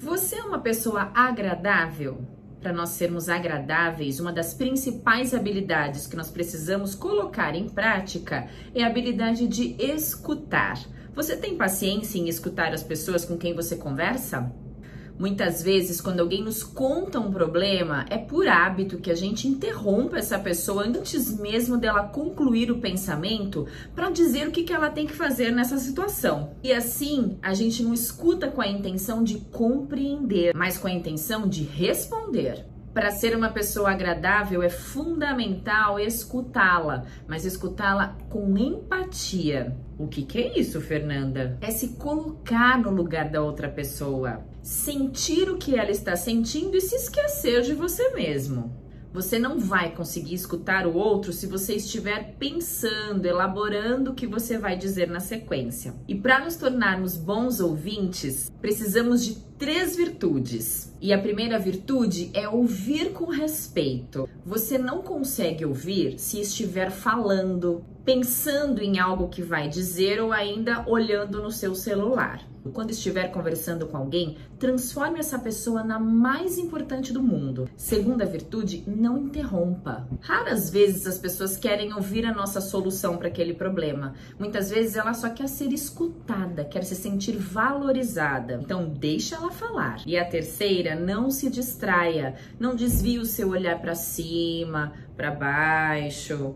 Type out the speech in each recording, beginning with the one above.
Você é uma pessoa agradável? Para nós sermos agradáveis, uma das principais habilidades que nós precisamos colocar em prática é a habilidade de escutar. Você tem paciência em escutar as pessoas com quem você conversa? Muitas vezes, quando alguém nos conta um problema, é por hábito que a gente interrompa essa pessoa antes mesmo dela concluir o pensamento para dizer o que, que ela tem que fazer nessa situação. E assim, a gente não escuta com a intenção de compreender, mas com a intenção de responder. Para ser uma pessoa agradável é fundamental escutá-la, mas escutá-la com empatia. O que, que é isso, Fernanda? É se colocar no lugar da outra pessoa, sentir o que ela está sentindo e se esquecer de você mesmo. Você não vai conseguir escutar o outro se você estiver pensando, elaborando o que você vai dizer na sequência. E para nos tornarmos bons ouvintes, precisamos de três virtudes. E a primeira virtude é ouvir com respeito. Você não consegue ouvir se estiver falando, pensando em algo que vai dizer ou ainda olhando no seu celular. Quando estiver conversando com alguém, transforme essa pessoa na mais importante do mundo. Segunda virtude, não interrompa. Raras vezes as pessoas querem ouvir a nossa solução para aquele problema. Muitas vezes ela só quer ser escutada, quer se sentir valorizada. Então deixa ela falar. E a terceira, não se distraia, não desvie o seu olhar para cima, para baixo,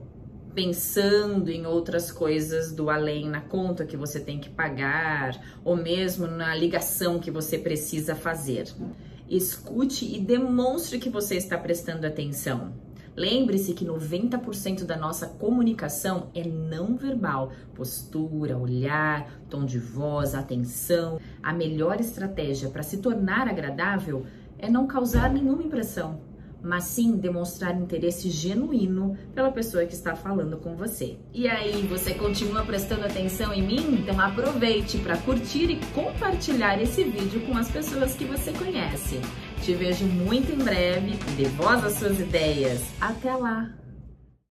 pensando em outras coisas do além, na conta que você tem que pagar, ou mesmo na ligação que você precisa fazer. Escute e demonstre que você está prestando atenção. Lembre-se que 90% da nossa comunicação é não verbal: postura, olhar, tom de voz, atenção. A melhor estratégia para se tornar agradável é não causar nenhuma impressão mas sim demonstrar interesse genuíno pela pessoa que está falando com você. E aí, você continua prestando atenção em mim? Então aproveite para curtir e compartilhar esse vídeo com as pessoas que você conhece. Te vejo muito em breve, dê voz às suas ideias. Até lá!